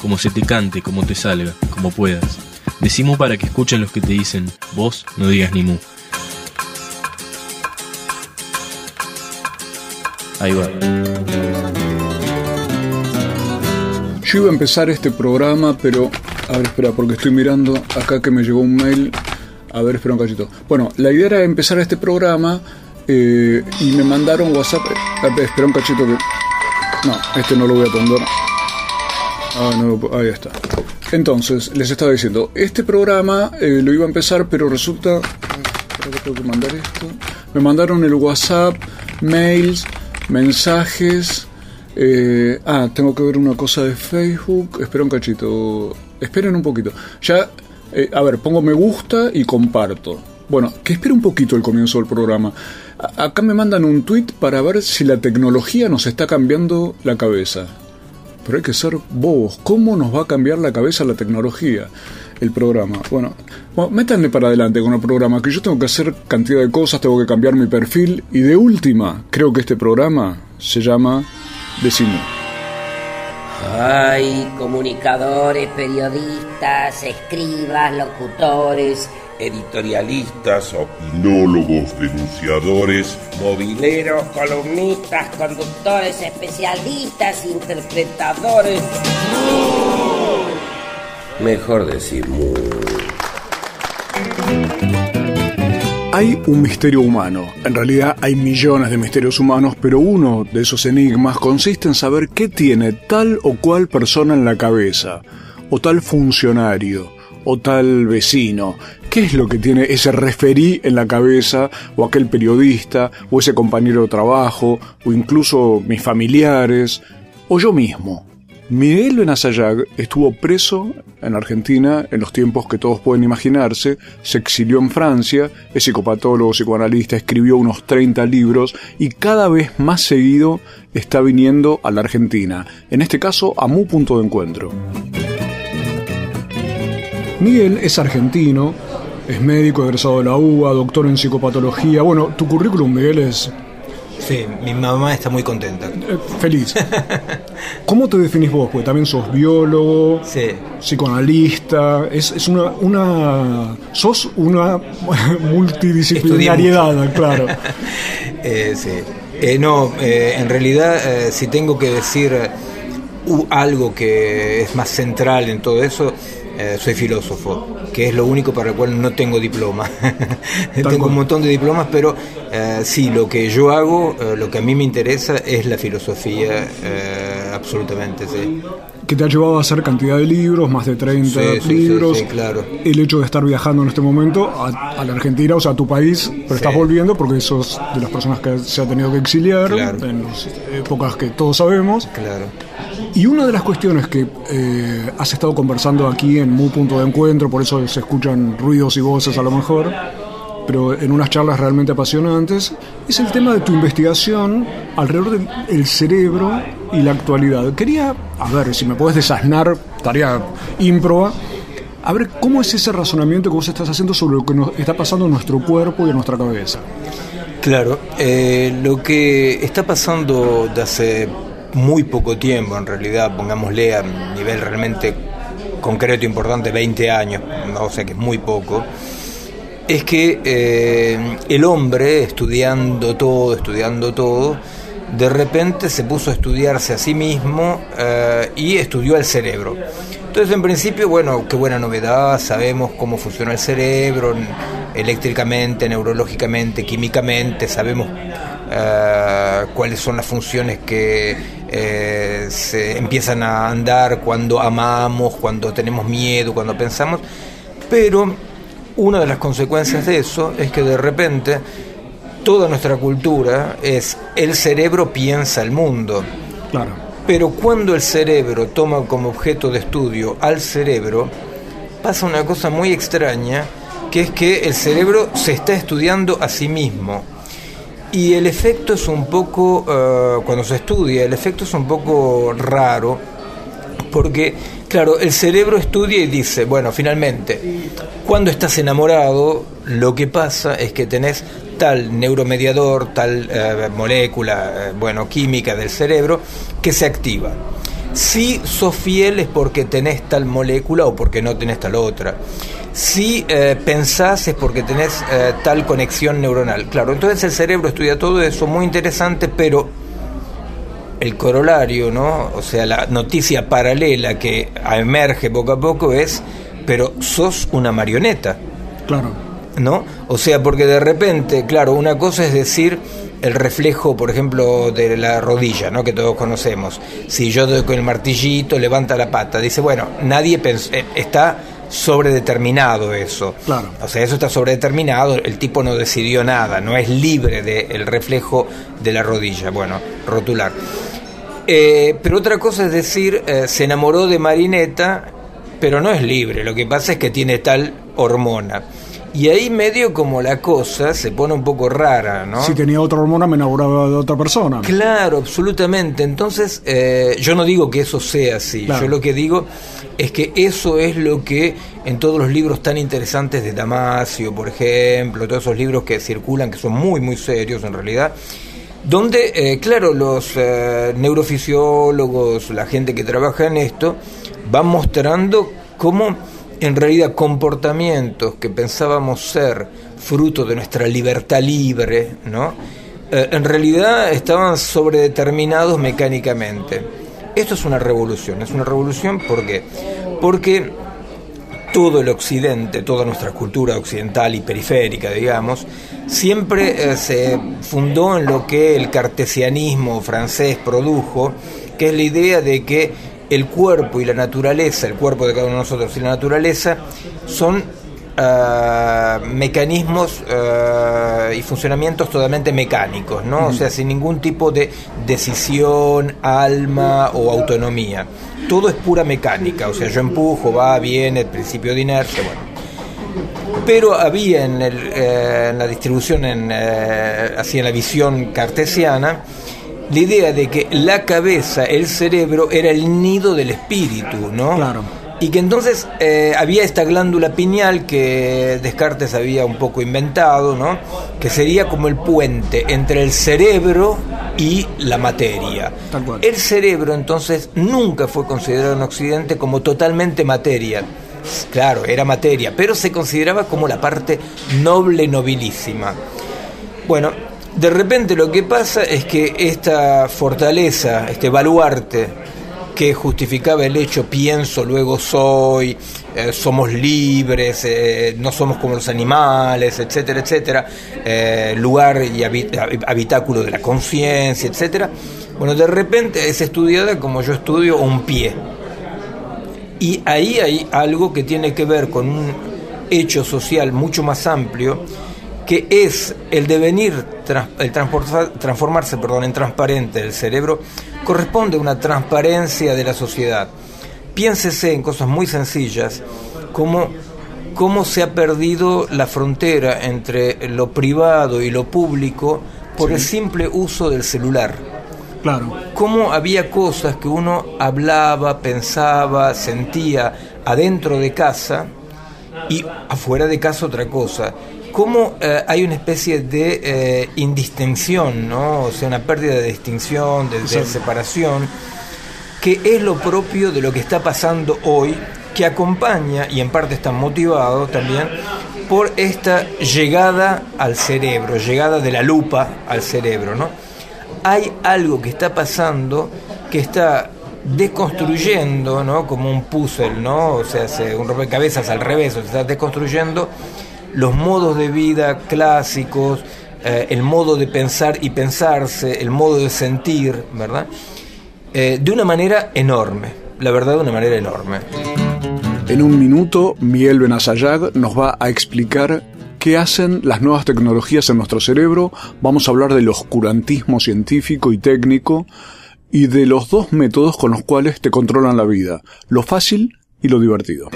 como se te cante, como te salga, como puedas. Decimos para que escuchen los que te dicen, vos no digas ni mu. Ahí va. Yo iba a empezar este programa, pero. A ver, espera, porque estoy mirando acá que me llegó un mail. A ver, espera un cachito. Bueno, la idea era empezar este programa eh, y me mandaron WhatsApp. Ver, espera un cachito que. No, este no lo voy a atender. Ah, no, ahí está. Entonces, les estaba diciendo, este programa eh, lo iba a empezar, pero resulta... Tengo que mandar esto. Me mandaron el WhatsApp, mails, mensajes... eh, ah, tengo que ver una cosa de Facebook. Espera un cachito. Esperen un poquito. Ya, eh, a ver, pongo me gusta y comparto. Bueno, que espere un poquito el comienzo del programa. Acá me mandan un tweet para ver si la tecnología nos está cambiando la cabeza. Pero hay que ser bobos. ¿Cómo nos va a cambiar la cabeza la tecnología? El programa. Bueno, bueno, métanle para adelante con el programa, que yo tengo que hacer cantidad de cosas, tengo que cambiar mi perfil. Y de última, creo que este programa se llama Decimo. Hay comunicadores, periodistas, escribas, locutores, editorialistas, opinólogos, denunciadores, mobileros, columnistas, conductores, especialistas, interpretadores. Mejor decir mu. Hay un misterio humano. En realidad hay millones de misterios humanos, pero uno de esos enigmas consiste en saber qué tiene tal o cual persona en la cabeza, o tal funcionario, o tal vecino. ¿Qué es lo que tiene ese referí en la cabeza, o aquel periodista, o ese compañero de trabajo, o incluso mis familiares, o yo mismo? Miguel Benazayag estuvo preso en Argentina en los tiempos que todos pueden imaginarse, se exilió en Francia, es psicopatólogo, psicoanalista, escribió unos 30 libros y cada vez más seguido está viniendo a la Argentina, en este caso a Mu Punto de Encuentro. Miguel es argentino, es médico egresado de la UBA, doctor en psicopatología. Bueno, tu currículum, Miguel, es Sí, mi mamá está muy contenta. eh, feliz. ¿Cómo te definís vos? Porque también sos biólogo, Sí. psicoanalista, es, es una, una. sos una multidisciplinariedad, claro. Eh, sí. Eh, no, eh, en realidad, eh, si tengo que decir algo que es más central en todo eso, eh, soy filósofo, que es lo único para lo cual no tengo diploma. tengo cual. un montón de diplomas, pero eh, sí, lo que yo hago, eh, lo que a mí me interesa es la filosofía, eh, absolutamente, sí. Que te ha llevado a hacer cantidad de libros, más de 30 Sí, sí, sí, libros. sí, claro. El hecho de estar viajando en este momento a, a la Argentina, o sea, a tu país, pero estás volviendo porque sos de las personas que se ha tenido que exiliar Claro. en las épocas que todos sabemos. Claro. Y una de las cuestiones que eh, has estado conversando aquí en Mu Punto de Encuentro, por eso se escuchan ruidos y voces a lo mejor, pero en unas charlas realmente apasionantes, es el tema de tu investigación alrededor del cerebro y la actualidad. Quería, a ver, si me puedes desasnar, tarea ímproba, a ver cómo es ese razonamiento que vos estás haciendo sobre lo que nos está pasando en nuestro cuerpo y en nuestra cabeza. Claro, eh, lo que está pasando de hace muy poco tiempo, en realidad, pongámosle a nivel realmente concreto, importante, 20 años, ¿no? o sea que es muy poco, es que eh, el hombre, estudiando todo, estudiando todo, de repente se puso a estudiarse a sí mismo eh, y estudió el cerebro. Entonces, en principio, bueno, qué buena novedad, sabemos cómo funciona el cerebro eléctricamente, neurológicamente, químicamente, sabemos eh, cuáles son las funciones que eh, se empiezan a andar cuando amamos, cuando tenemos miedo, cuando pensamos, pero una de las consecuencias de eso es que de repente toda nuestra cultura es el cerebro piensa el mundo. Claro. Pero cuando el cerebro toma como objeto de estudio al cerebro, pasa una cosa muy extraña, que es que el cerebro se está estudiando a sí mismo. Y el efecto es un poco, eh, cuando se estudia, el efecto es un poco raro, porque, claro, el cerebro estudia y dice, bueno, finalmente, cuando estás enamorado, lo que pasa es que tenés tal neuromediador, tal eh, molécula, eh, bueno, química del cerebro, que se activa. Si sos fiel es porque tenés tal molécula o porque no tenés tal otra. Si eh, pensás es porque tenés tal conexión neuronal. Claro, entonces el cerebro estudia todo eso, muy interesante, pero el corolario, ¿no? O sea, la noticia paralela que emerge poco a poco es, pero sos una marioneta. Claro. ¿No? O sea, porque de repente, claro, una cosa es decir el reflejo, por ejemplo, de la rodilla, ¿no? que todos conocemos. Si yo doy con el martillito, levanta la pata. Dice, bueno, nadie eh, está sobredeterminado eso. Claro. O sea, eso está sobredeterminado, el tipo no decidió nada, no es libre del reflejo de la rodilla. Bueno, rotular. Eh, pero otra cosa es decir, eh, se enamoró de Marineta, pero no es libre, lo que pasa es que tiene tal hormona. Y ahí medio como la cosa se pone un poco rara, ¿no? Si tenía otra hormona me enamoraba de otra persona. Claro, absolutamente. Entonces, eh, yo no digo que eso sea así. Yo lo que digo es que eso es lo que en todos los libros tan interesantes de Damasio, por ejemplo, todos esos libros que circulan, que son muy, muy serios en realidad, donde, eh, claro, los eh, neurofisiólogos, la gente que trabaja en esto, van mostrando cómo en realidad comportamientos que pensábamos ser fruto de nuestra libertad libre, ¿no? Eh, en realidad estaban sobredeterminados mecánicamente. Esto es una revolución, es una revolución ¿por qué? porque todo el occidente, toda nuestra cultura occidental y periférica, digamos, siempre eh, se fundó en lo que el cartesianismo francés produjo, que es la idea de que el cuerpo y la naturaleza, el cuerpo de cada uno de nosotros y la naturaleza, son ah, mecanismos ah, y funcionamientos totalmente mecánicos, ¿no? O sea, sin ningún tipo de decisión, alma o autonomía. Todo es pura mecánica, o sea, yo empujo, va, viene, el principio de inercia, bueno. Pero había en, eh, la distribución, en, eh, así en la visión cartesiana, la idea de que la cabeza, el cerebro, era el nido del espíritu, ¿no? Claro. Y que entonces eh, había esta glándula pineal que Descartes había un poco inventado, ¿no? Que sería como el puente entre el cerebro y la materia. El cerebro entonces nunca fue considerado en Occidente como totalmente materia. Claro, era materia, pero se consideraba como la parte noble, nobilísima. Bueno, de repente lo que pasa es que esta fortaleza, este baluarte que justificaba el hecho pienso, luego soy, eh, somos libres, eh, no somos como los animales, etcétera, etcétera, eh, lugar y habitáculo de la conciencia, etcétera. Bueno, de repente es estudiada como yo estudio un pie. Y ahí hay algo que tiene que ver con un hecho social mucho más amplio que es el devenir, el transformarse perdón, en transparente del cerebro, corresponde a una transparencia de la sociedad. Piénsese en cosas muy sencillas, como cómo se ha perdido la frontera entre lo privado y lo público por el simple uso del celular. Claro. Cómo había cosas que uno hablaba, pensaba, sentía adentro de casa y afuera de casa otra cosa cómo eh, hay una especie de eh, indistinción, ¿no? O sea, una pérdida de distinción, de, separación, que es lo propio de lo que está pasando hoy, que acompaña, y en parte está motivado también, por esta llegada al cerebro, llegada de la lupa al cerebro, ¿no? Hay algo que está pasando que está desconstruyendo, ¿no? Como un puzzle, ¿no? O sea, un rompecabezas al revés, o se está desconstruyendo los modos de vida clásicos, eh, el modo de pensar y pensarse, el modo de sentir, ¿verdad? Eh, de una manera enorme, la verdad de una manera enorme. En un minuto, Miguel Benazayag nos va a explicar qué hacen las nuevas tecnologías en nuestro cerebro. Vamos a hablar del oscurantismo científico y técnico y de los dos métodos con los cuales te controlan la vida, lo fácil y lo divertido.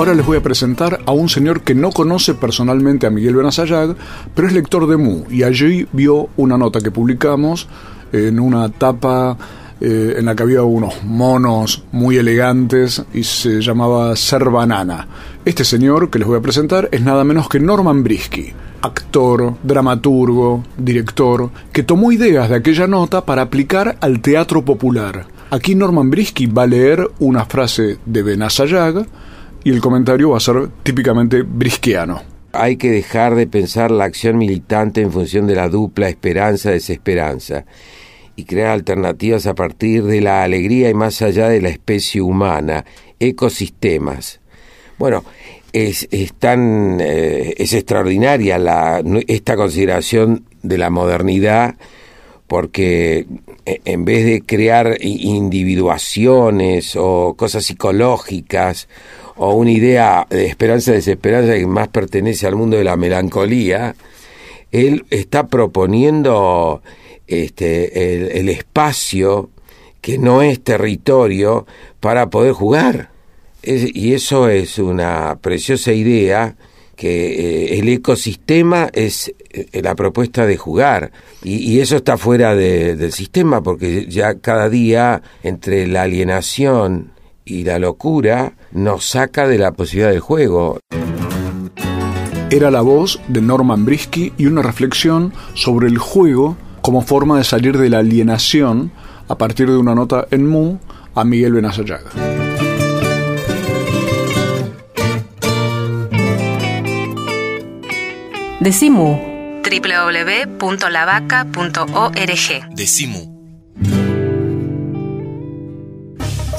Ahora les voy a presentar a un señor que no conoce personalmente a Miguel Benazayag, pero es lector de Mu y allí vio una nota que publicamos en una tapa eh, en la que había unos monos muy elegantes y se llamaba Ser Banana. Este señor que les voy a presentar es nada menos que Norman Brisky, actor, dramaturgo, director, que tomó ideas de aquella nota para aplicar al teatro popular. Aquí Norman Brisky va a leer una frase de Benazayag y el comentario va a ser típicamente brisquiano. Hay que dejar de pensar la acción militante en función de la dupla esperanza-desesperanza y crear alternativas a partir de la alegría y más allá de la especie humana, ecosistemas. Bueno, es, es tan eh, es extraordinaria la, esta consideración de la modernidad porque eh, en vez de crear individuaciones o cosas psicológicas o una idea de esperanza desesperanza que más pertenece al mundo de la melancolía, él está proponiendo este, el, espacio que no es territorio para poder jugar. y eso es una preciosa idea que eh, el ecosistema es eh, la propuesta de jugar y, eso está fuera del sistema porque ya cada día entre la alienación y la locura nos saca de la posibilidad del juego. Era la voz de Norman Brisky y una reflexión sobre el juego como forma de salir de la alienación a partir de una nota en Mu a Miguel Benazayaga. Decimu www.lavaca.org Decimu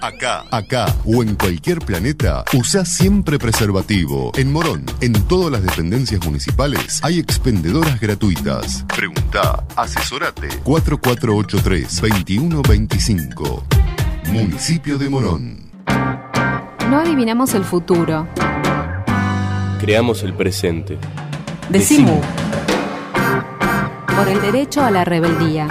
Acá, acá o en cualquier planeta, usa siempre preservativo. En Morón, en todas las dependencias municipales, hay expendedoras gratuitas. Pregunta, asesorate. 4483-2125. Municipio de Morón. No adivinamos el futuro. Creamos el presente. Decimu. Por el derecho a la rebeldía.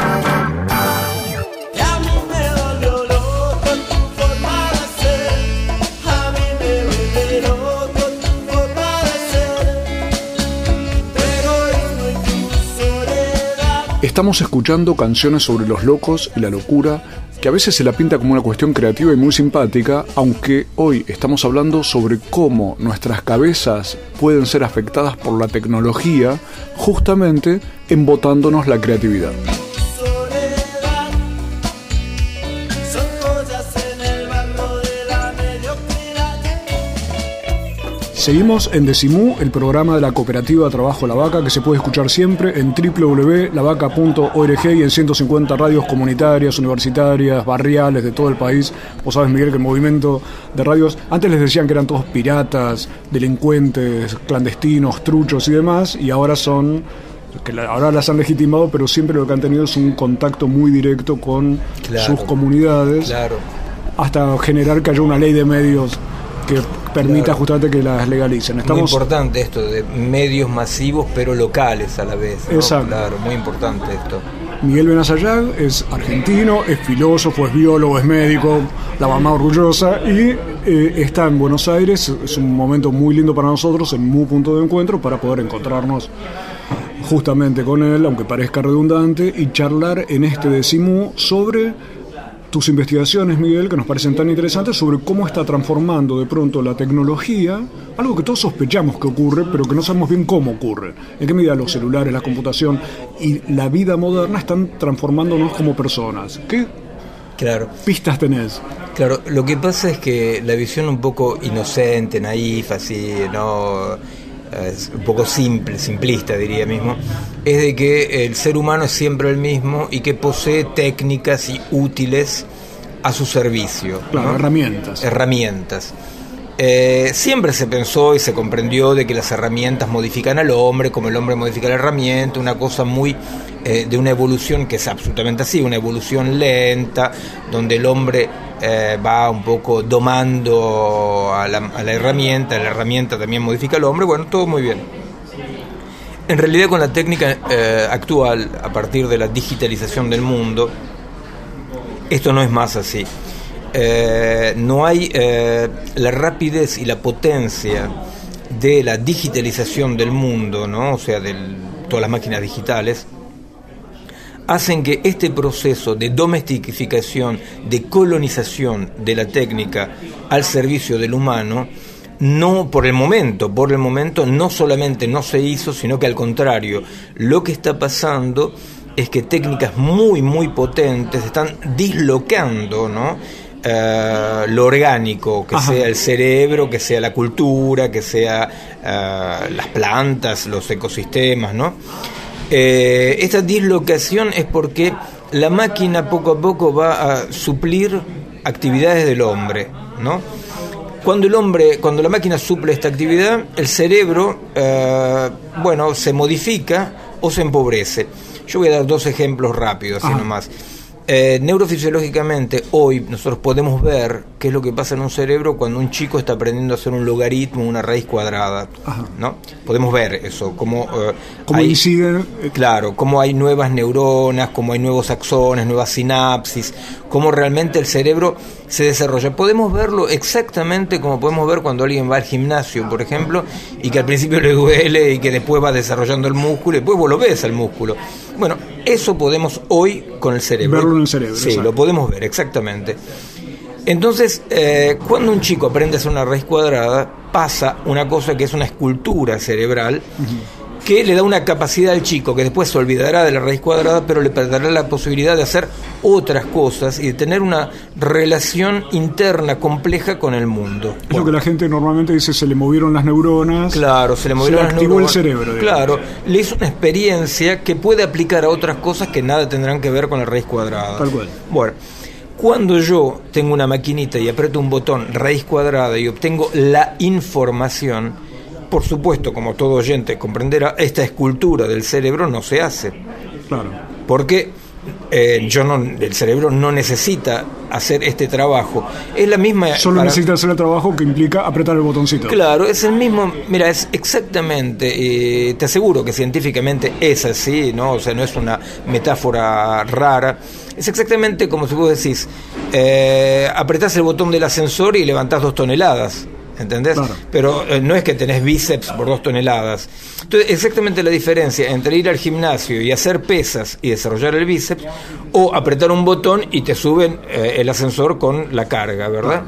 Estamos escuchando canciones sobre los locos y la locura, que a veces se la pinta como una cuestión creativa y muy simpática, aunque hoy estamos hablando sobre cómo nuestras cabezas pueden ser afectadas por la tecnología, justamente embotándonos la creatividad. Seguimos en Decimú, el programa de la cooperativa Trabajo La Vaca, que se puede escuchar siempre en www.lavaca.org y en 150 radios comunitarias, universitarias, barriales de todo el país. Vos sabes, Miguel, que el movimiento de radios, antes les decían que eran todos piratas, delincuentes, clandestinos, truchos y demás, y ahora son que ahora las han legitimado, pero siempre lo que han tenido es un contacto muy directo con sus comunidades, hasta generar que haya una ley de medios que permita justamente que las legalicen. Estamos... Muy importante esto de medios masivos pero locales a la vez. Exacto. Claro, muy importante esto. Miguel Benazayag es argentino, es filósofo, es biólogo, es médico, la mamá orgullosa y eh, está en Buenos Aires. Es un momento muy lindo para nosotros, en muy punto de encuentro, para poder encontrarnos justamente con él, aunque parezca redundante, y charlar en este decimú sobre tus investigaciones, Miguel, que nos parecen tan interesantes sobre cómo está transformando de pronto la tecnología, algo que todos sospechamos que ocurre, pero que no sabemos bien cómo ocurre. En qué medida los celulares, la computación y la vida moderna están transformándonos como personas. ¿Qué claro. pistas tenés? Claro, lo que pasa es que la visión un poco inocente, naif, así, ¿no? Es un poco simple, simplista diría mismo, es de que el ser humano es siempre el mismo y que posee técnicas y útiles a su servicio. Claro, ¿no? herramientas. Herramientas. Eh, siempre se pensó y se comprendió de que las herramientas modifican al hombre, como el hombre modifica la herramienta, una cosa muy eh, de una evolución que es absolutamente así, una evolución lenta, donde el hombre eh, va un poco domando a la, a la herramienta, la herramienta también modifica al hombre, bueno, todo muy bien. En realidad con la técnica eh, actual, a partir de la digitalización del mundo, esto no es más así. Eh, no hay eh, la rapidez y la potencia de la digitalización del mundo, ¿no? o sea, de todas las máquinas digitales, hacen que este proceso de domestificación, de colonización de la técnica al servicio del humano, no por el momento, por el momento no solamente no se hizo, sino que al contrario, lo que está pasando es que técnicas muy, muy potentes están dislocando, ¿no? Eh, lo orgánico, que Ajá. sea el cerebro, que sea la cultura, que sea eh, las plantas, los ecosistemas, ¿no? Eh, esta dislocación es porque la máquina poco a poco va a suplir actividades del hombre, ¿no? Cuando el hombre, cuando la máquina suple esta actividad, el cerebro, eh, bueno, se modifica o se empobrece. Yo voy a dar dos ejemplos rápidos, así Ajá. nomás. Eh, neurofisiológicamente, hoy nosotros podemos ver qué es lo que pasa en un cerebro cuando un chico está aprendiendo a hacer un logaritmo, una raíz cuadrada, Ajá. ¿no? Podemos ver eso, cómo, eh, ¿Cómo hay- inciden? eh, Claro, cómo hay nuevas neuronas, cómo hay nuevos axones, nuevas sinapsis, cómo realmente el cerebro se desarrolla. Podemos verlo exactamente como podemos ver cuando alguien va al gimnasio, por ejemplo, y que al principio le duele y que después va desarrollando el músculo y después vos lo ves al músculo. Bueno, eso podemos hoy con el cerebro. Verlo en el cerebro, Sí, exacto. lo podemos ver, exactamente. Entonces, eh, cuando un chico aprende a hacer una raíz cuadrada, pasa una cosa que es una escultura cerebral que le da una capacidad al chico que después se olvidará de la raíz cuadrada, pero le dará la posibilidad de hacer otras cosas y de tener una relación interna compleja con el mundo. Es lo que la gente normalmente dice, se le movieron las neuronas. Claro, se le movieron las activó neuronas. el cerebro. digamos. Claro, le hizo una experiencia que puede aplicar a otras cosas que nada tendrán que ver con la raíz cuadrada. Tal cual. Bueno, cuando yo tengo una maquinita y aprieto un botón raíz cuadrada y obtengo la información, por supuesto, como todo oyente comprenderá, esta escultura del cerebro no se hace. Claro. Porque eh, yo no, el cerebro no necesita hacer este trabajo. Es la misma. Solo para- necesita hacer el trabajo que implica apretar el botoncito. Claro, es el mismo, mira, es exactamente, eh, te aseguro que científicamente es así, ¿no? O sea, no es una metáfora rara, es exactamente como si vos decís, eh, apretás el botón del ascensor y levantás dos toneladas. ¿Entendés? Claro. Pero eh, no es que tenés bíceps por dos toneladas. Entonces, exactamente la diferencia entre ir al gimnasio y hacer pesas y desarrollar el bíceps, o apretar un botón y te suben eh, el ascensor con la carga, ¿verdad?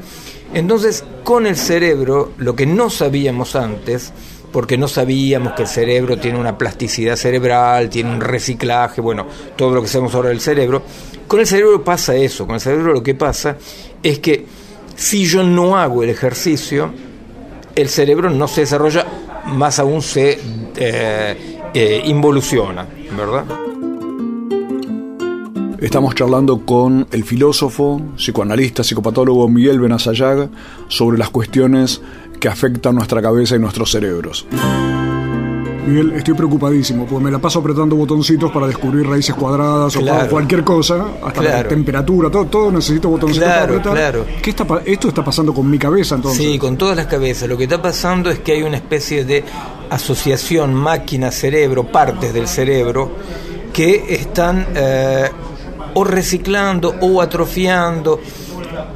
Entonces, con el cerebro, lo que no sabíamos antes, porque no sabíamos que el cerebro tiene una plasticidad cerebral, tiene un reciclaje, bueno, todo lo que sabemos ahora del cerebro, con el cerebro pasa eso, con el cerebro lo que pasa es que si yo no hago el ejercicio, el cerebro no se desarrolla, más aún se eh, eh, involuciona, ¿verdad? Estamos charlando con el filósofo, psicoanalista, psicopatólogo Miguel Benazayaga sobre las cuestiones que afectan nuestra cabeza y nuestros cerebros. Miguel, estoy preocupadísimo, porque me la paso apretando botoncitos para descubrir raíces cuadradas o cualquier cosa, hasta la temperatura, todo, todo necesito botoncitos Claro, para apretar. claro. ¿Qué está, esto está pasando con mi cabeza entonces? Sí, con todas las cabezas. Lo que está pasando es que hay una especie de asociación máquina-cerebro, partes del cerebro, que están eh, o reciclando o atrofiando,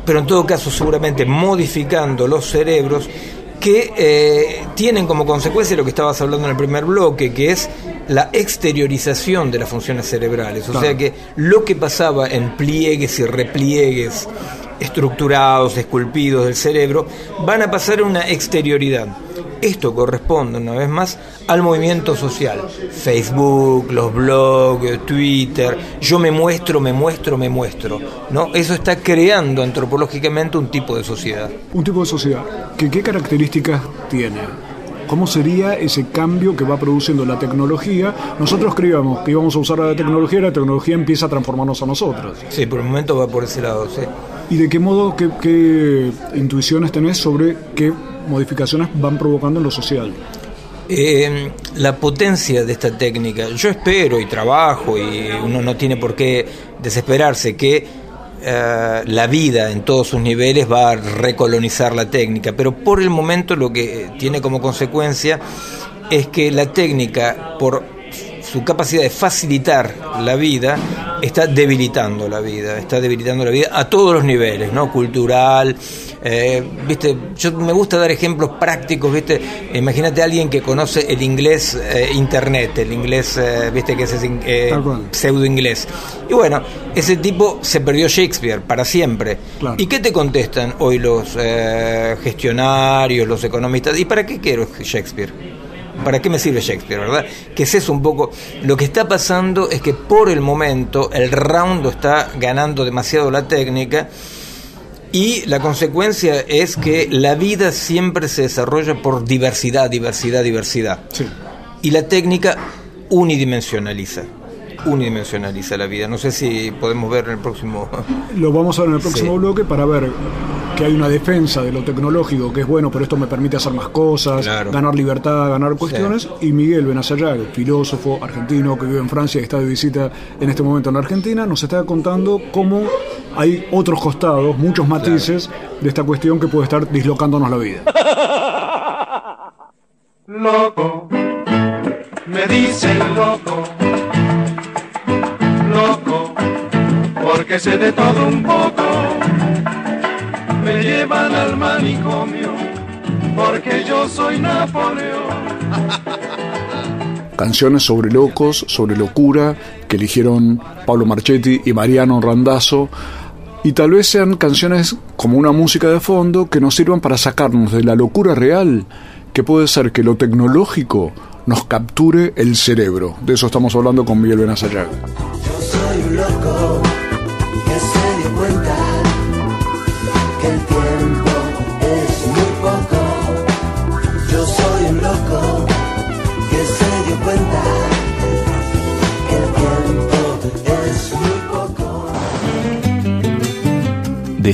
pero en todo caso seguramente modificando los cerebros que eh, tienen como consecuencia lo que estabas hablando en el primer bloque, que es la exteriorización de las funciones cerebrales. O sea que lo que pasaba en pliegues y repliegues estructurados, esculpidos del cerebro, van a pasar a una exterioridad. Esto corresponde, una vez más, al movimiento social. Facebook, los blogs, Twitter, yo me muestro, me muestro, me muestro. ¿no? Eso está creando antropológicamente un tipo de sociedad. Un tipo de sociedad. ¿Que, ¿Qué características tiene? ¿Cómo sería ese cambio que va produciendo la tecnología? Nosotros creíamos que íbamos a usar la tecnología y la tecnología empieza a transformarnos a nosotros. Sí, por el momento va por ese lado, sí. ¿Y de qué modo, qué, qué intuiciones tenés sobre qué modificaciones van provocando en lo social? Eh, la potencia de esta técnica, yo espero y trabajo y uno no tiene por qué desesperarse que eh, la vida en todos sus niveles va a recolonizar la técnica, pero por el momento lo que tiene como consecuencia es que la técnica, por su capacidad de facilitar la vida, está debilitando la vida, está debilitando la vida a todos los niveles, ¿no? Cultural, eh, viste, yo me gusta dar ejemplos prácticos, viste, imagínate a alguien que conoce el inglés eh, internet, el inglés, eh, viste, que es pseudo inglés. Y bueno, ese tipo se perdió Shakespeare para siempre. ¿Y qué te contestan hoy los gestionarios, los economistas? ¿Y para qué quiero Shakespeare? ¿Para qué me sirve Shakespeare, verdad? Que es eso un poco. Lo que está pasando es que por el momento el round está ganando demasiado la técnica y la consecuencia es que la vida siempre se desarrolla por diversidad, diversidad, diversidad. Y la técnica unidimensionaliza unidimensionaliza la vida. No sé si podemos ver en el próximo. Lo vamos a ver en el próximo bloque para ver que hay una defensa de lo tecnológico que es bueno, pero esto me permite hacer más cosas, ganar libertad, ganar cuestiones. Y Miguel Benacerrag, filósofo argentino que vive en Francia y está de visita en este momento en Argentina, nos está contando cómo hay otros costados, muchos matices de esta cuestión que puede estar dislocándonos la vida. Loco, me dicen loco loco, porque sé de todo un poco. Me llevan al manicomio, porque yo soy Napoleón. Canciones sobre locos, sobre locura, que eligieron Pablo Marchetti y Mariano Randazzo. Y tal vez sean canciones como una música de fondo que nos sirvan para sacarnos de la locura real, que puede ser que lo tecnológico nos capture el cerebro. De eso estamos hablando con Miguel Benazayaga soy un loco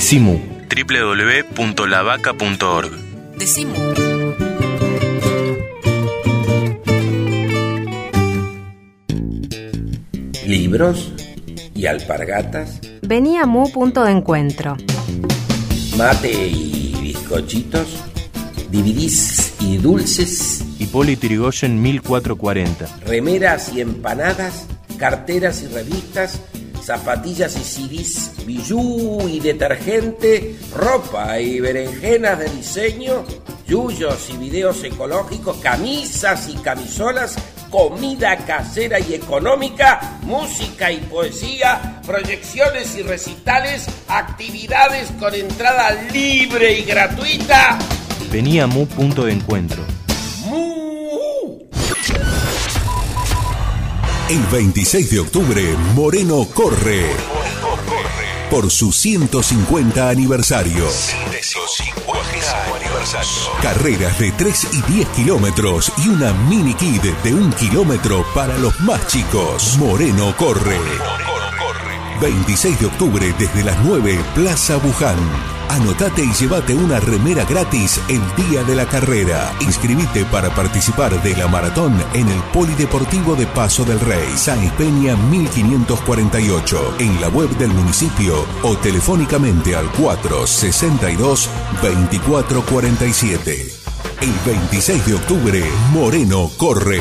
Decimu www.lavaca.org Decimu libros y alpargatas. Venía Mu punto de encuentro. Mate y bizcochitos. Dividís y dulces. Hipólito Yrigoyen 1440. Remeras y empanadas. Carteras y revistas. Zapatillas y CDs. Bijú y detergente. Ropa y berenjenas de diseño. Yuyos y videos ecológicos. Camisas y camisolas comida casera y económica, música y poesía, proyecciones y recitales, actividades con entrada libre y gratuita. Venía Mu punto de encuentro. El 26 de octubre, Moreno corre por su 150 aniversario. Carreras de 3 y 10 kilómetros y una mini kid de un kilómetro para los más chicos. Moreno corre. 26 de octubre desde las 9, Plaza Buján. Anotate y llévate una remera gratis el día de la carrera. Inscribite para participar de la maratón en el Polideportivo de Paso del Rey, San Peña 1548, en la web del municipio o telefónicamente al 462-2447. El 26 de octubre, Moreno corre.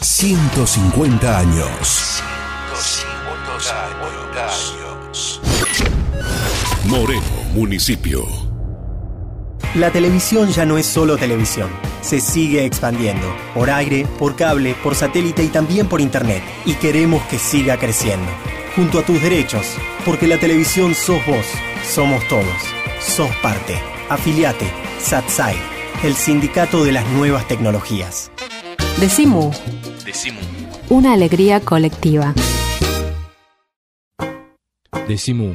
150 años. Moreno, municipio. La televisión ya no es solo televisión se sigue expandiendo, por aire, por cable, por satélite y también por internet. Y queremos que siga creciendo. Junto a tus derechos, porque la televisión sos vos, somos todos, sos parte. Afiliate, SATSAI, el sindicato de las nuevas tecnologías. Decimu, Decimu. una alegría colectiva. Decimu.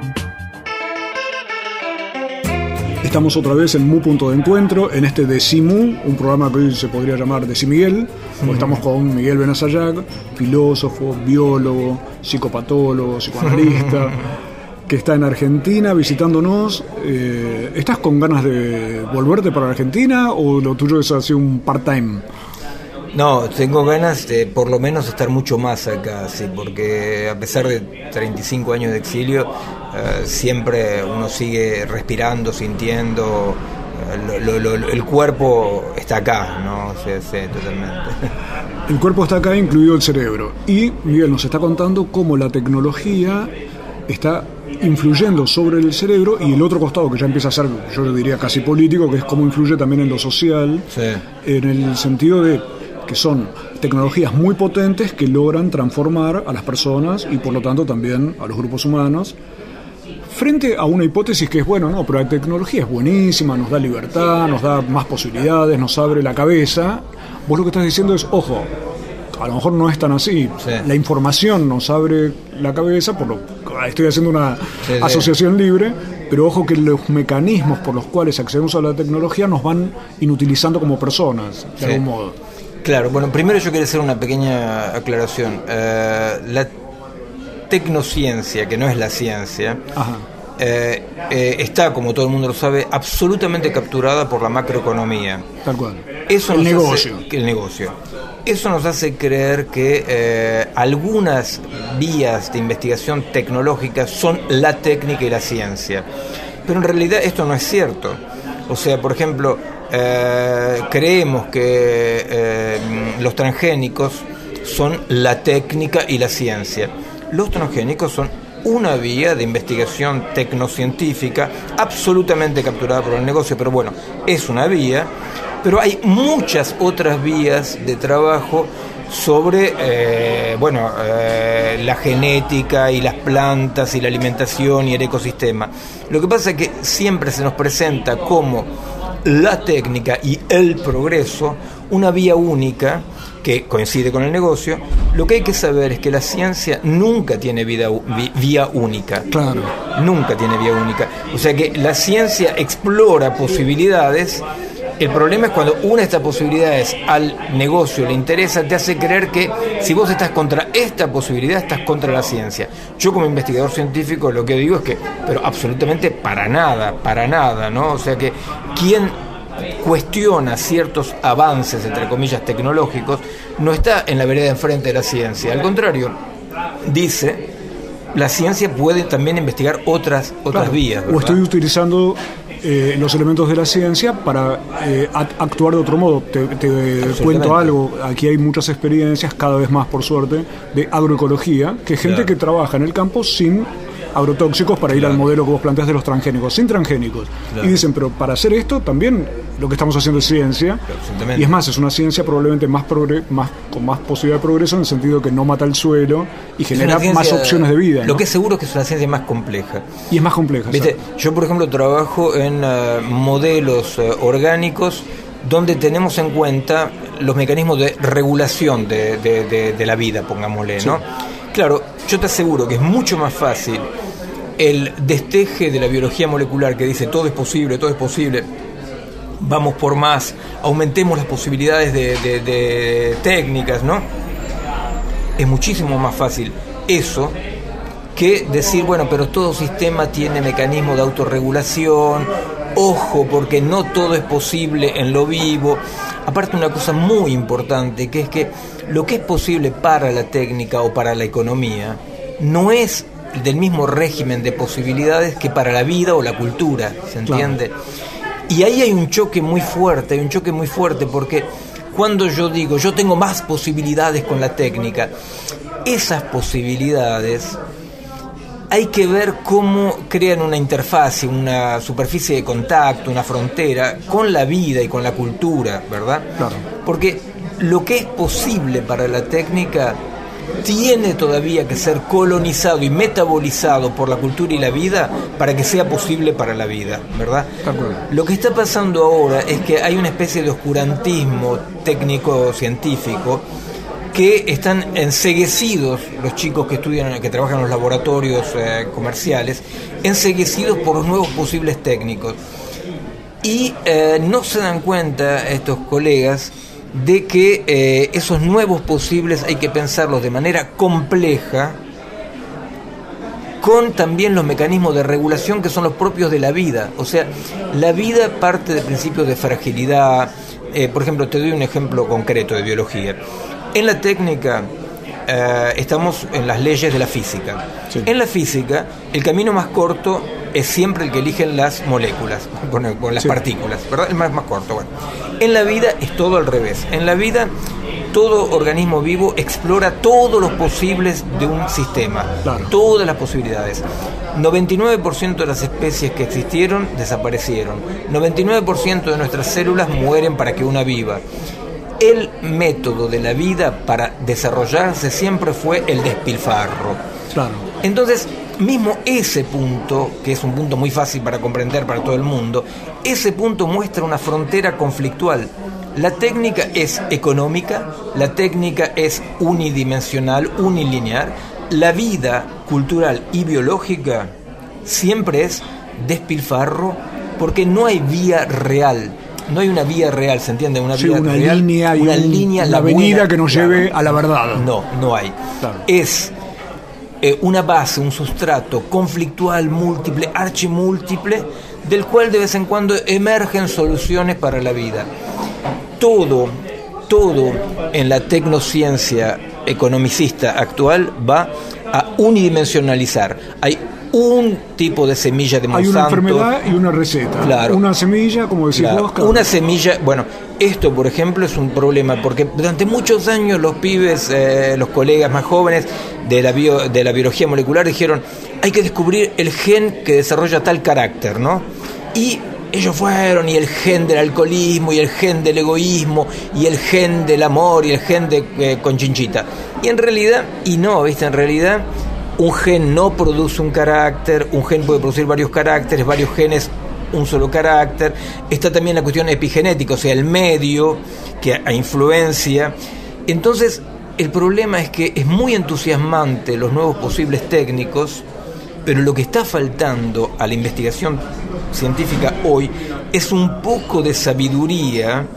Estamos otra vez en Mu Punto de Encuentro, en este Decimu, un programa que hoy se podría llamar Decimiguel, porque estamos con Miguel Benazayac, filósofo, biólogo, psicopatólogo, psicoanalista, que está en Argentina visitándonos. Eh, ¿Estás con ganas de volverte para Argentina o lo tuyo es así un part-time? No, tengo ganas de por lo menos estar mucho más acá, sí, porque a pesar de 35 años de exilio, eh, siempre uno sigue respirando, sintiendo, eh, lo- lo- lo- el cuerpo está acá, ¿no? Sí, sí, totalmente. El cuerpo está acá, incluido el cerebro. Y Miguel nos está contando cómo la tecnología está influyendo sobre el cerebro y el otro costado que ya empieza a ser, yo diría casi político, que es cómo influye también en lo social, Sí. en el sentido de que son tecnologías muy potentes que logran transformar a las personas y por lo tanto también a los grupos humanos frente a una hipótesis que es, bueno, no, pero la tecnología es buenísima, nos da libertad, nos da más posibilidades, nos abre la cabeza. Vos lo que estás diciendo es, ojo, a lo mejor no es tan así. La información nos abre la cabeza, por lo estoy haciendo una Sí, sí. asociación libre, pero ojo que los mecanismos por los cuales accedemos a la tecnología nos van inutilizando como personas, de algún modo. Claro, bueno, primero yo quería hacer una pequeña aclaración. Eh, la tecnociencia, que no es la ciencia, eh, eh, está, como todo el mundo lo sabe, absolutamente capturada por la macroeconomía. Tal cual. Eso El negocio. hace- el negocio. Eso nos hace creer que eh, algunas vías de investigación tecnológica son la técnica y la ciencia. Pero en realidad esto no es cierto. O sea, por ejemplo, eh, creemos que eh, los transgénicos son la técnica y la ciencia. Los transgénicos son una vía de investigación tecnocientífica absolutamente capturada por el negocio, pero bueno, es una vía, pero hay muchas otras vías de trabajo sobre eh, bueno la genética y las plantas y la alimentación y el ecosistema. Lo que pasa es que siempre se nos presenta como la técnica y el progreso una vía única que coincide con el negocio, lo que hay que saber es que la ciencia nunca tiene vida, vía única. Claro. Nunca tiene vía única. O sea que la ciencia explora posibilidades. El problema es cuando una de estas posibilidades al negocio le interesa, te hace creer que si vos estás contra esta posibilidad, estás contra la ciencia. Yo como investigador científico lo que digo es que, pero absolutamente para nada, para nada, ¿no? O sea que quien cuestiona ciertos avances, entre comillas, tecnológicos, no está en la vereda enfrente de la ciencia. Al contrario, dice, la ciencia puede también investigar otras, otras Claro. vías. O estoy utilizando eh, los elementos de la ciencia para eh, act- actuar de otro modo. Te, te cuento algo, aquí hay muchas experiencias, cada vez más por suerte, de agroecología, que gente Claro. que trabaja en el campo sin agrotóxicos para ir al modelo que vos planteas de los transgénicos, sin transgénicos. Claro. Y dicen, pero para hacer esto también lo que estamos haciendo es ciencia. Y es más, es una ciencia probablemente más, progre- más con más posibilidad de progreso en el sentido que no mata el suelo y Es genera más opciones de vida. Lo que es seguro es que es una ciencia más compleja. Y es más compleja. ¿Viste? Yo, por ejemplo, trabajo en eh, modelos eh, orgánicos donde tenemos en cuenta los mecanismos de regulación de, de- de- de la vida, pongámosle, ¿no? Claro, yo te aseguro que es mucho más fácil el desteje de la biología molecular que dice todo es posible, todo es posible, vamos por más, aumentemos las posibilidades de, técnicas, ¿no? Es muchísimo más fácil eso que decir, bueno, pero todo sistema tiene mecanismo de autorregulación ojo, porque no todo es posible en lo vivo. Aparte una cosa muy importante, que es que lo que es posible para la técnica o para la economía no es del mismo régimen de posibilidades que para la vida o la cultura, ¿se entiende? Y ahí hay un choque muy fuerte, hay un choque muy fuerte porque cuando yo digo yo tengo más posibilidades con la técnica, esas posibilidades hay que ver cómo crean una interfaz, una superficie de contacto, una frontera con la vida y con la cultura, ¿verdad? Claro. Porque lo que es posible para la técnica tiene todavía que ser colonizado y metabolizado por la cultura y la vida para que sea posible para la vida, ¿verdad? Lo que está pasando ahora es que hay una especie de oscurantismo técnico-científico que están enseguecidos los chicos que estudian, que trabajan en los laboratorios eh, comerciales, enseguecidos por los nuevos posibles técnicos. Y eh, no se dan cuenta estos colegas de que eh, esos nuevos posibles hay que pensarlos de manera compleja, con también los mecanismos de regulación que son los propios de la vida. O sea, la vida parte de principios de fragilidad. por ejemplo, te doy un ejemplo concreto de biología. En la técnica eh, estamos en las leyes de la física. En la física, el camino más corto es siempre el que eligen las moléculas, con, las partículas, ¿verdad? El más, más corto. Bueno. En la vida es todo al revés. En la vida, todo organismo vivo explora todos los posibles de un sistema, todas las posibilidades. 99% de las especies que existieron desaparecieron. 99% de nuestras células mueren para que una viva el método de la vida para desarrollarse siempre fue el despilfarro. Claro. Entonces, mismo ese punto, que es un punto muy fácil para comprender para todo el mundo, ese punto muestra una frontera conflictual. La técnica es económica, la técnica es unidimensional, unilinear, la vida cultural y biológica siempre es despilfarro porque no hay vía real no hay una vía real, ¿se entiende? Una sí, vía una real, línea una un- línea, la avenida que nos lleve a la verdad. No, no hay. Es eh, una base, un sustrato conflictual, múltiple, archimúltiple, del cual de vez en cuando emergen soluciones para la vida. Todo, todo en la tecnociencia economicista actual va a unidimensionalizar. Hay un tipo de semilla de Hay Monsanto. una enfermedad y una receta. Claro. Una semilla, como decís Claro, vos, claro. Una semilla, bueno, esto por ejemplo es un problema porque durante muchos años los pibes, eh, los colegas más jóvenes de la, bio- de la biología molecular dijeron, hay que descubrir el gen que desarrolla tal carácter, ¿no? Y ellos fueron, y el gen del alcoholismo, y el gen del egoísmo, y el gen del amor, y el gen de eh, Conchinchita. Y en realidad, y no, ¿viste? En realidad, un gen no produce un carácter, un gen puede producir varios caracteres, varios genes un solo carácter. Está también la cuestión epigenética, o sea, el medio que a- influencia. Entonces, el problema es que es muy entusiasmante los nuevos posibles técnicos, pero lo que está faltando a la investigación científica hoy es un poco de sabiduría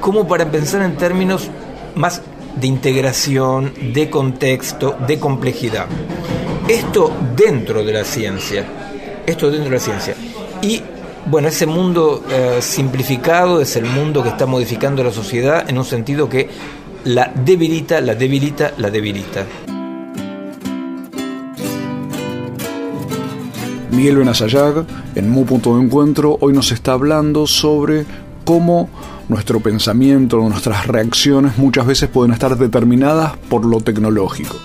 como para pensar en términos más de integración, de contexto, de complejidad. Esto dentro de la ciencia, esto dentro de la ciencia. Y bueno, ese mundo eh, simplificado es el mundo que está modificando la sociedad en un sentido que la debilita, la debilita, la debilita. Miguel Benazayag, en Mu Punto de Encuentro, hoy nos está hablando sobre cómo nuestro pensamiento, nuestras reacciones muchas veces pueden estar determinadas por lo tecnológico.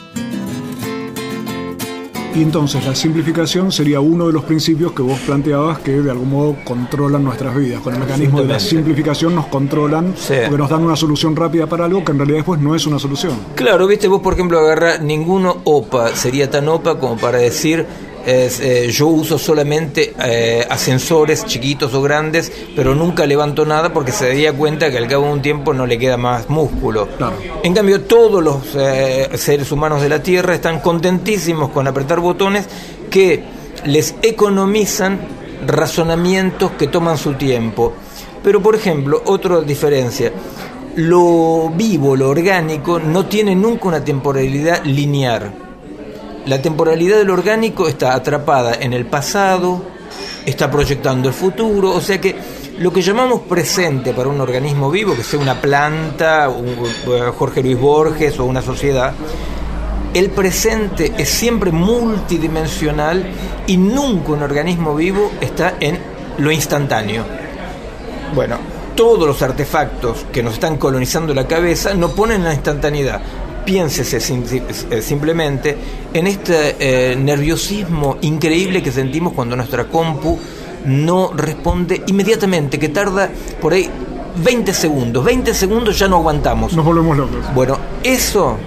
Y entonces la simplificación sería uno de los principios que vos planteabas que de algún modo controlan nuestras vidas. Con el mecanismo de la simplificación nos controlan porque nos dan una solución rápida para algo que en realidad después no es una solución. Claro, viste, vos por ejemplo agarra ninguno OPA sería tan OPA como para decir es, eh, yo uso solamente eh, ascensores chiquitos o grandes, pero nunca levanto nada porque se daría cuenta que al cabo de un tiempo no le queda más músculo. En cambio, todos los eh, seres humanos de la Tierra están contentísimos con apretar botones que les economizan razonamientos que toman su tiempo. Pero, por ejemplo, otra diferencia, lo vivo, lo orgánico, no tiene nunca una temporalidad lineal. La temporalidad del orgánico está atrapada en el pasado, está proyectando el futuro, o sea que lo que llamamos presente para un organismo vivo, que sea una planta, un, Jorge Luis Borges o una sociedad, el presente es siempre multidimensional y nunca un organismo vivo está en lo instantáneo. Bueno, todos los artefactos que nos están colonizando la cabeza no ponen la instantaneidad. Piénsese eh, simplemente en este eh, nerviosismo increíble que sentimos cuando nuestra compu no responde inmediatamente, que tarda por ahí 20 segundos. 20 segundos ya no aguantamos. Nos volvemos locos. Bueno, eso,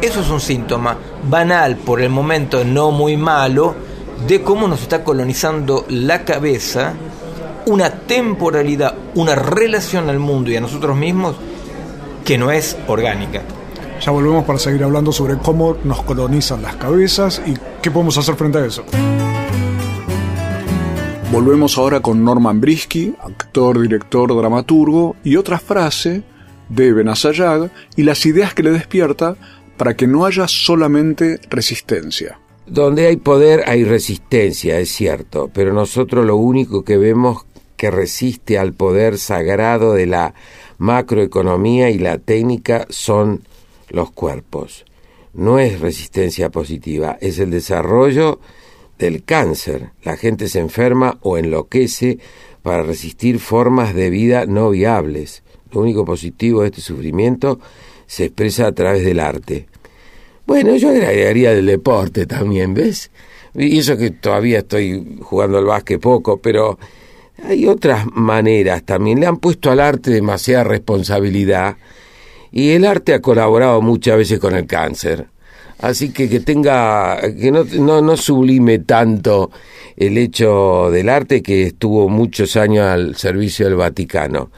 eso es un síntoma banal, por el momento no muy malo, de cómo nos está colonizando la cabeza una temporalidad, una relación al mundo y a nosotros mismos que no es orgánica. Ya volvemos para seguir hablando sobre cómo nos colonizan las cabezas y qué podemos hacer frente a eso. Volvemos ahora con Norman Brisky, actor, director, dramaturgo, y otra frase de Benazayag y las ideas que le despierta para que no haya solamente resistencia. Donde hay poder hay resistencia, es cierto, pero nosotros lo único que vemos que resiste al poder sagrado de la macroeconomía y la técnica son los cuerpos. No es resistencia positiva, es el desarrollo del cáncer. La gente se enferma o enloquece para resistir formas de vida no viables. Lo único positivo de este sufrimiento se expresa a través del arte. Bueno, yo agregaría del deporte también, ¿ves? Y eso que todavía estoy jugando al básquet poco, pero hay otras maneras también. Le han puesto al arte demasiada responsabilidad y el arte ha colaborado muchas veces con el cáncer. Así que que tenga, que no, no, no sublime tanto el hecho del arte que estuvo muchos años al servicio del Vaticano.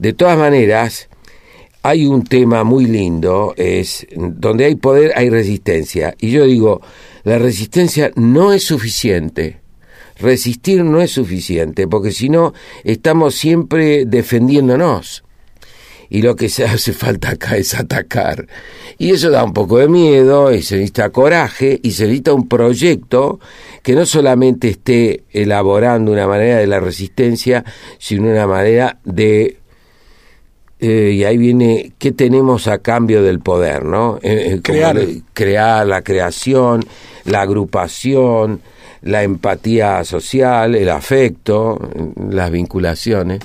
De todas maneras, hay un tema muy lindo, es donde hay poder hay resistencia. Y yo digo, la resistencia no es suficiente. Resistir no es suficiente, porque si no, estamos siempre defendiéndonos y lo que se hace falta acá es atacar. Y eso da un poco de miedo, y se necesita coraje, y se necesita un proyecto que no solamente esté elaborando una manera de la resistencia, sino una manera de... Eh, y ahí viene, ¿qué tenemos a cambio del poder? ¿no? Eh, eh, crear. crear, la creación, la agrupación, la empatía social, el afecto, las vinculaciones.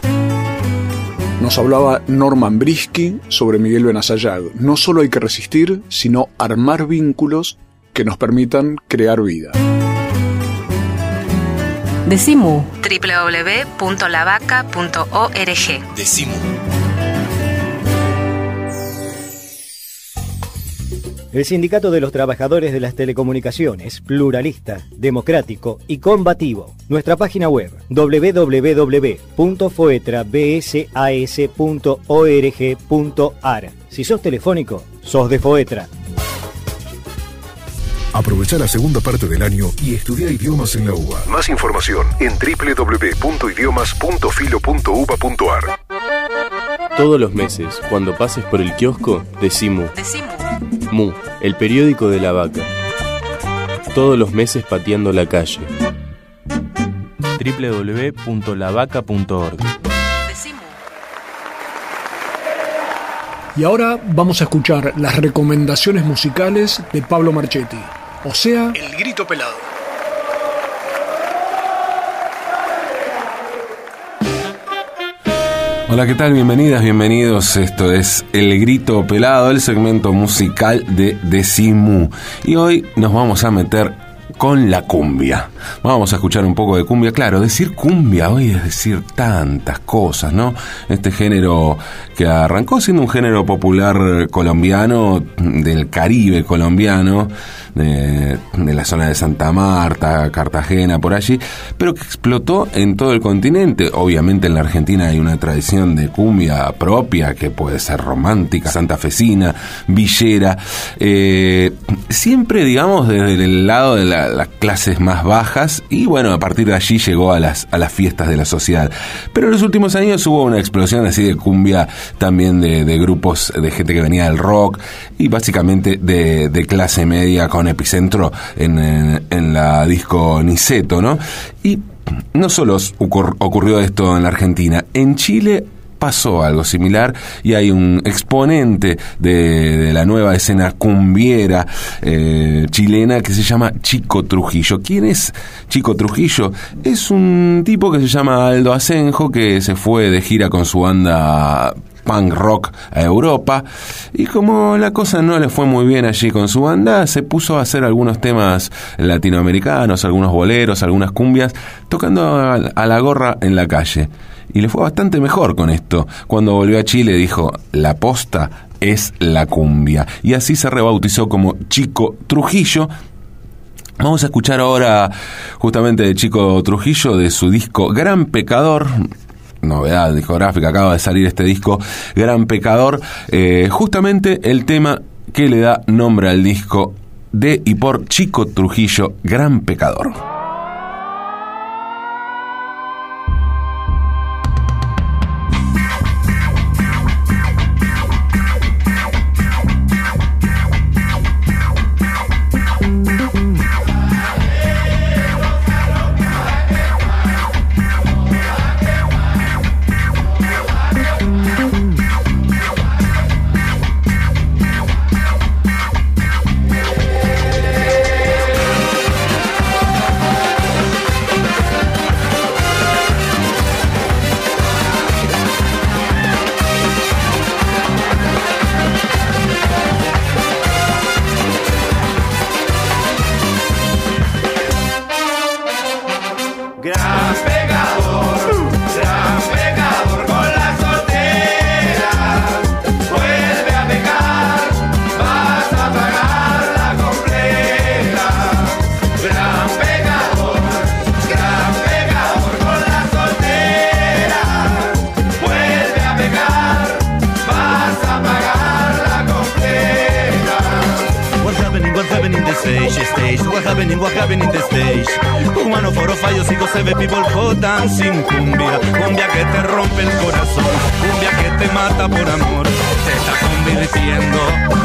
Nos hablaba Norman Brisky sobre Miguel Benazayag. No solo hay que resistir, sino armar vínculos que nos permitan crear vida. Decimu. www.lavaca.org. Decimu. El Sindicato de los Trabajadores de las Telecomunicaciones, pluralista, democrático y combativo. Nuestra página web www.foetrabsas.org.ar. Si sos telefónico, sos de Foetra. Aprovecha la segunda parte del año y estudia idiomas en la UBA. Más información en www.idiomas.filo.uba.ar. Todos los meses, cuando pases por el kiosco, decimu. Mu, el periódico de la vaca. Todos los meses pateando la calle. www.lavaca.org Y ahora vamos a escuchar las recomendaciones musicales de Pablo Marchetti, o sea, El Grito Pelado. Hola, ¿qué tal? Bienvenidas, bienvenidos. Esto es El Grito Pelado, el segmento musical de Decimu. Y hoy nos vamos a meter con la cumbia. Vamos a escuchar un poco de cumbia. Claro, decir cumbia hoy es decir tantas cosas, ¿no? Este género que arrancó siendo un género popular colombiano, del Caribe colombiano, de, la zona de Santa Marta, Cartagena, por allí, pero que explotó en todo el continente. Obviamente en la Argentina hay una tradición de cumbia propia que puede ser romántica, santafesina, villera, eh, siempre digamos desde el lado de la, las clases más bajas y bueno, a partir de allí llegó a las, a las fiestas de la sociedad. Pero en los últimos años hubo una explosión así de cumbia también de, grupos de gente que venía del rock y básicamente de, clase media epicentro en, en, en la disco Niceto, ¿no? Y no solo ocur- ocurrió esto en la Argentina, en Chile pasó algo similar y hay un exponente de, de la nueva escena cumbiera eh, chilena que se llama Chico Trujillo. ¿Quién es Chico Trujillo? Es un tipo que se llama Aldo Asenjo que se fue de gira con su banda punk rock a Europa y como la cosa no le fue muy bien allí con su banda, se puso a hacer algunos temas latinoamericanos, algunos boleros, algunas cumbias, tocando a, la gorra en la calle. Y le fue bastante mejor con esto. Cuando volvió a Chile dijo, la posta es la cumbia. Y así se rebautizó como Chico Trujillo, Vamos a escuchar ahora justamente de Chico Trujillo de su disco Gran Pecador. Novedad discográfica, acaba de salir este disco Gran Pecador. eh, justamente el tema que le da nombre al disco de y por Chico Trujillo, Gran Pecador. Happening, what in the stage? Humano foro fallo, sigo se ve people hot dancing cumbia. Cumbia que te rompe el corazón Cumbia que te mata por amor. Te está convirtiendo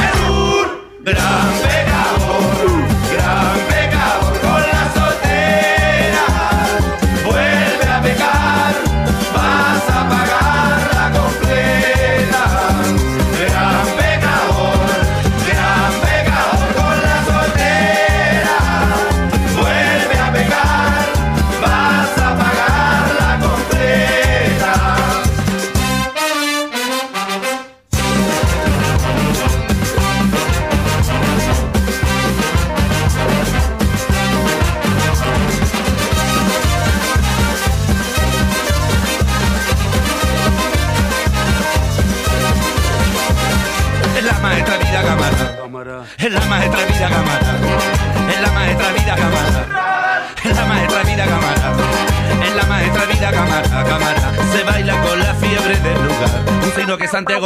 en un Gran pecador,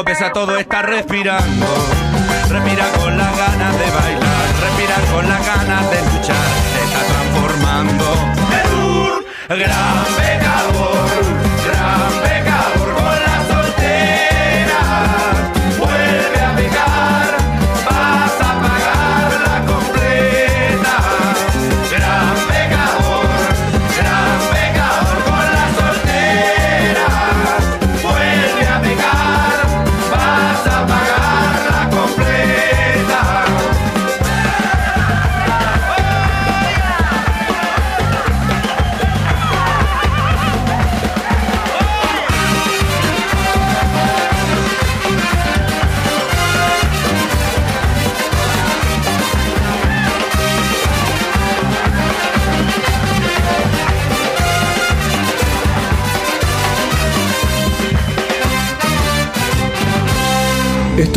a todo está respirando. Respira con las ganas de bailar Respira con las ganas de luchar Se está transformando. En un gran pecador Gran pecador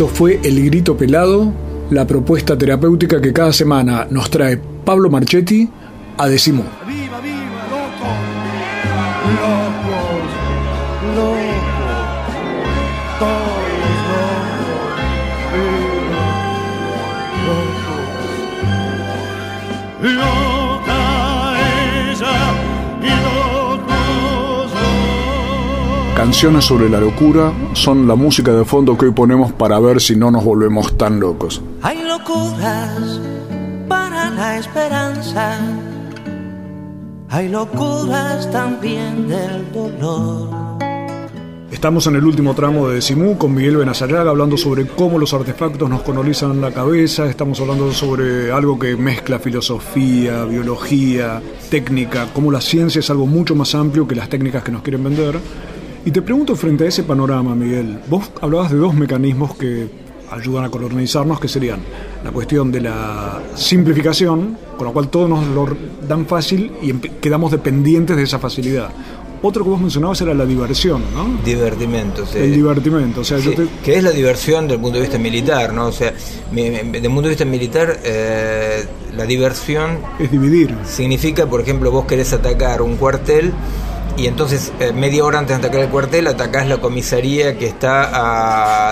Esto fue El Grito Pelado, la propuesta terapéutica que cada semana nos trae Pablo Marchetti a Decimo. Loca Canciones sobre la locura son la música de fondo que hoy ponemos para ver si no nos volvemos tan locos. Hay locuras para la esperanza. Hay locuras también del dolor. Estamos en el último tramo de Simú con Miguel Benazayaga hablando sobre cómo los artefactos nos colonizan la cabeza. Estamos hablando sobre algo que mezcla filosofía, biología, técnica, cómo la ciencia es algo mucho más amplio que las técnicas que nos quieren vender. Y te pregunto frente a ese panorama, Miguel, vos hablabas de dos mecanismos que ayudan a colonizarnos, que serían la cuestión de la simplificación, con la cual todos nos lo dan fácil y quedamos dependientes de esa facilidad. Otro que vos mencionabas era la diversión, ¿no? Divertimento, sí. El divertimento, o sea, Sí, yo te... que es la diversión desde el punto de vista militar, ¿no? O sea, desde el punto de vista militar, eh, la diversión es dividir. Significa, por ejemplo, vos querés atacar un cuartel y entonces eh, media hora antes de atacar el cuartel atacás la comisaría que está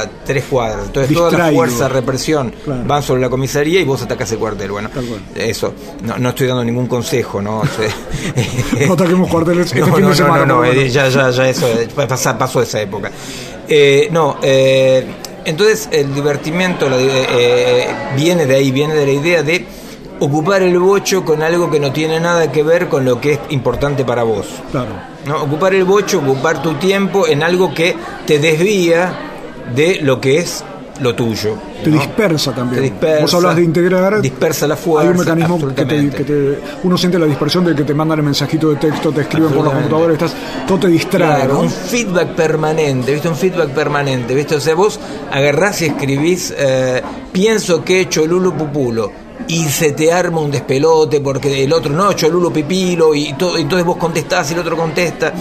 a tres cuadras. Entonces toda la fuerza de represión Claro. van sobre la comisaría y vos atacás el cuartel. Bueno, eso. No, no estoy dando ningún consejo, ¿no? No ataquemos cuarteles este no, fin no, de semana. no, no, eh, ya, ya, ya, eso eh, pasa- pasó esa época. Eh, no, eh, entonces el divertimento la eh, viene de ahí, viene de la idea de ocupar el bocho con algo que no tiene nada que ver con lo que es importante para vos. Claro. ¿no? Ocupar el bocho, ocupar tu tiempo en algo que te desvía de lo que es lo tuyo. Te ¿no? dispersa también. Te dispersa, Vos hablas de integrar. Dispersa la fuerza. Hay un mecanismo que te, que te- Uno siente la dispersión de que te mandan el mensajito de texto, te escriben por Absolutamente. computadora, estás, todo te distrae. Claro, ¿no? un feedback permanente, ¿viste? Un feedback permanente, ¿viste? O sea, vos agarrás y escribís, eh, pienso que Cholulo Pupulo, y se te arma un despelote porque el otro, no, Cholulo Pipilo, y todo, entonces vos contestás y el otro contesta.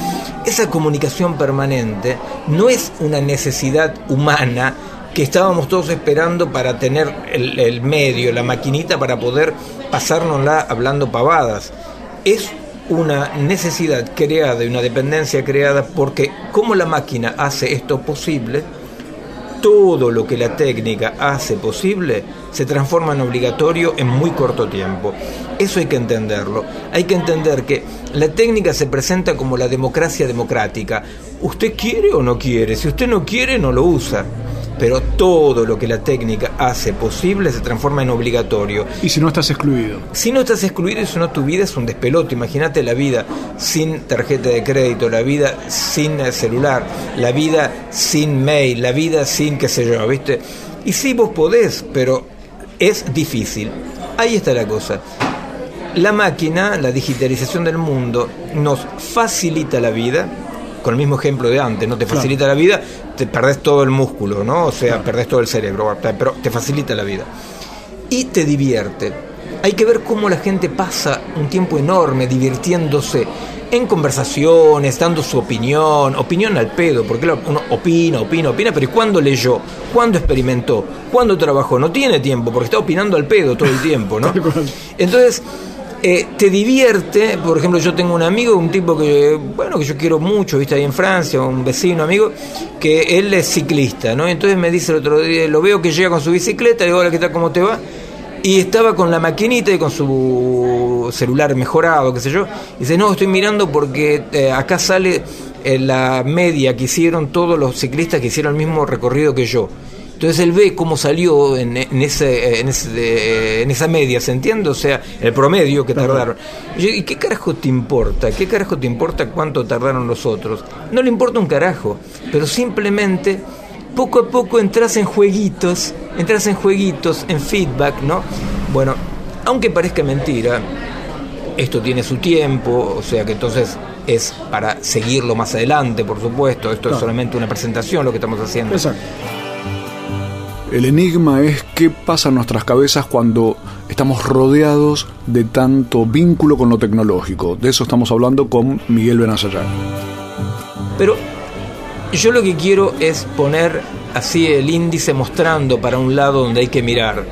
Esa comunicación permanente no es una necesidad humana que estábamos todos esperando para tener el, el medio, la maquinita para poder pasárnosla hablando pavadas. Es una necesidad creada y una dependencia creada porque como la máquina hace esto posible, todo lo que la técnica hace posible se transforma en obligatorio en muy corto tiempo. Eso hay que entenderlo. Hay que entender que la técnica se presenta como la democracia democrática. ¿Usted quiere o no quiere? Si usted no quiere, no lo usa. Pero todo lo que la técnica hace posible se transforma en obligatorio. Y si no estás excluido. Si no estás excluido y si no tu vida es un despelote, imagínate la vida sin tarjeta de crédito, la vida sin celular, la vida sin mail, la vida sin qué sé yo, ¿viste? Y sí vos podés, pero es difícil. Ahí está la cosa. La máquina, la digitalización del mundo, nos facilita la vida, con el mismo ejemplo de antes, no te Claro. facilita la vida, te perdés todo el músculo, ¿no? O sea, perdés todo el cerebro, pero te facilita la vida y te divierte. Hay que ver cómo la gente pasa un tiempo enorme divirtiéndose en conversaciones, dando su opinión, opinión al pedo, porque uno opina, opina, opina, pero ¿y cuándo leyó? ¿Cuándo experimentó? ¿Cuándo trabajó? No tiene tiempo, porque está opinando al pedo todo el tiempo, ¿no? Entonces, eh, te divierte, por ejemplo, yo tengo un amigo, un tipo que, bueno, que yo quiero mucho, viste, ahí en Francia, un vecino amigo, que él es ciclista, ¿no? Entonces me dice el otro día, lo veo que llega con su bicicleta, le digo, hola, ¿qué tal, cómo te va? Y estaba con la maquinita y con su celular mejorado, qué sé yo. Y dice, no, estoy mirando porque eh, acá sale eh, la media que hicieron todos los ciclistas que hicieron el mismo recorrido que yo. Entonces él ve cómo salió en, en ese, en, ese, eh, en esa media, ¿se entiende? O sea, el promedio que tardaron. Y, yo, ¿y qué carajo te importa? ¿Qué carajo te importa cuánto tardaron los otros? No le importa un carajo, pero simplemente poco a poco entras en jueguitos, entras en jueguitos, en feedback, ¿no? Bueno, aunque parezca mentira, esto tiene su tiempo, o sea que entonces es para seguirlo más adelante, por supuesto, esto es solamente una presentación lo que estamos haciendo. Exacto. El enigma es qué pasa en nuestras cabezas cuando estamos rodeados de tanto vínculo con lo tecnológico. De eso estamos hablando con Miguel Benazayaga. Pero yo lo que quiero es poner así el índice mostrando para un lado donde hay que mirar.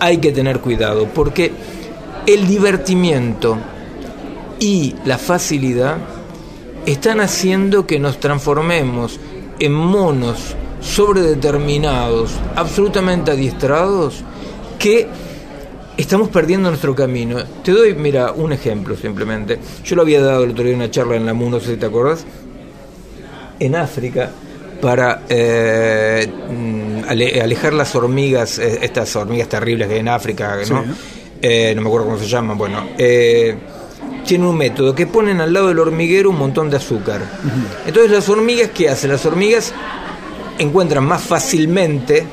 Hay que tener cuidado, porque el divertimiento y la facilidad están haciendo que nos transformemos en monos sobredeterminados, absolutamente adiestrados, que estamos perdiendo nuestro camino. Te doy, mira, un ejemplo simplemente. Yo lo había dado el otro día en una charla en la MU, no sé si te acordás, en África para eh, mm, ale- alejar las hormigas, eh, estas hormigas terribles que hay en África, ¿no? Sí. Eh, no me acuerdo cómo se llaman, bueno. eh, tienen un método que ponen al lado del hormiguero un montón de azúcar. Entonces las hormigas, ¿qué hacen? Las hormigas encuentran más fácilmente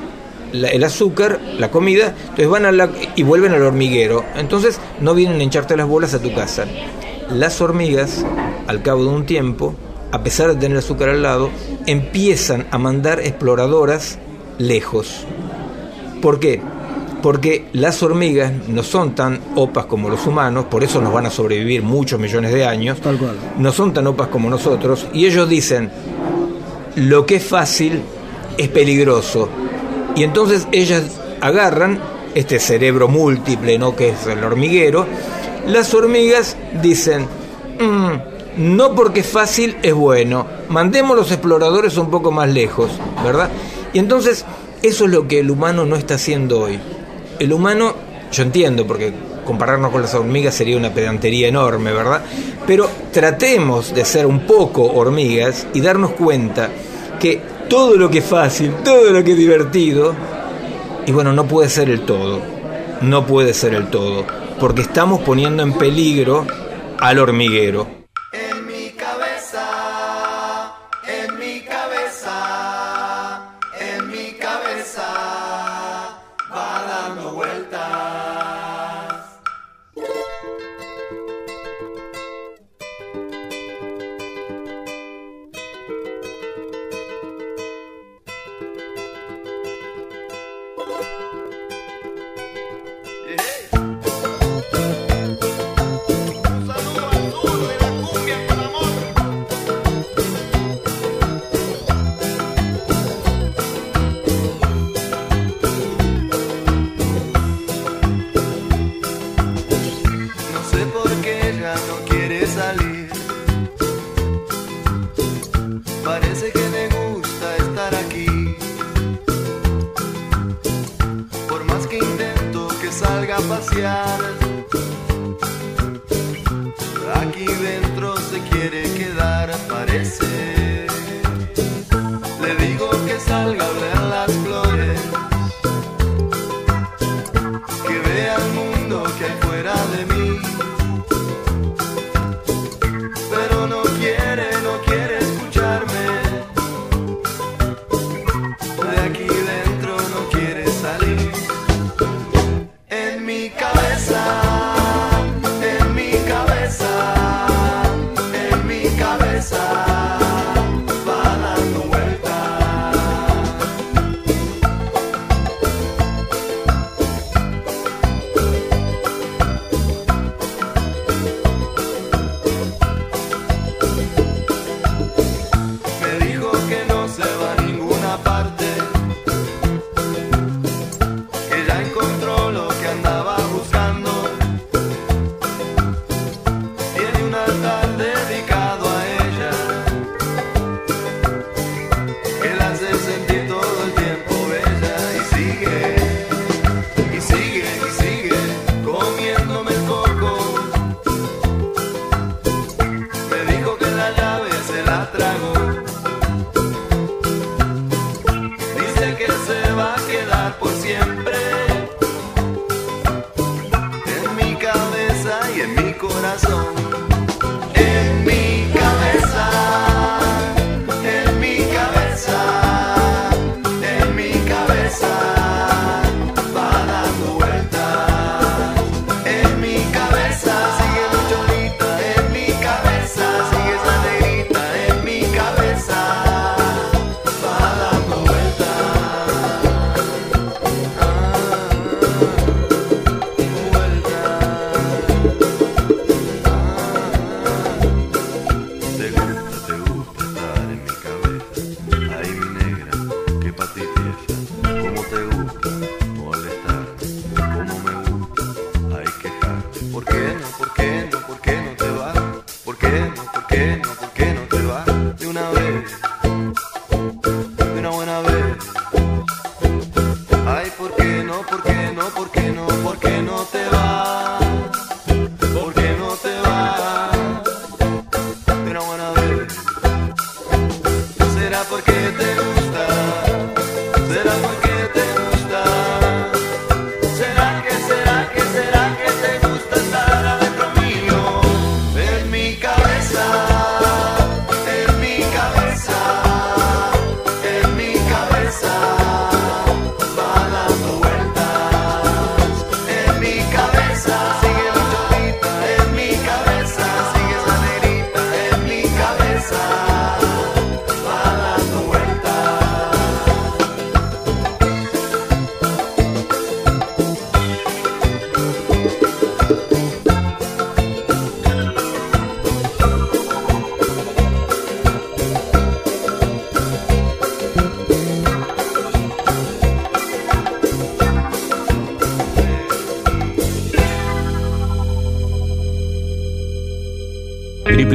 la- el azúcar, la comida, entonces van a la, y vuelven al hormiguero. Entonces no vienen a hincharte las bolas a tu casa. Las hormigas, al cabo de un tiempo, a pesar de tener azúcar al lado, empiezan a mandar exploradoras lejos. ¿Por qué? Porque las hormigas no son tan opas como los humanos, por eso nos van a sobrevivir muchos millones de años. Tal cual. No son tan opas como nosotros y ellos dicen, lo que es fácil es peligroso. Y entonces ellas agarran este cerebro múltiple, ¿no? que es el hormiguero. Las hormigas dicen, "Mm, no porque es fácil es bueno, mandemos los exploradores un poco más lejos, ¿verdad? Y entonces eso es lo que el humano no está haciendo hoy. El humano, yo entiendo, porque compararnos con las hormigas sería una pedantería enorme, ¿verdad? Pero tratemos de ser un poco hormigas y darnos cuenta que todo lo que es fácil, todo lo que es divertido, y bueno, no puede ser el todo, no puede ser el todo, porque estamos poniendo en peligro al hormiguero.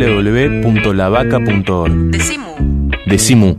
www.lavaca.org. Decimu. Decimu.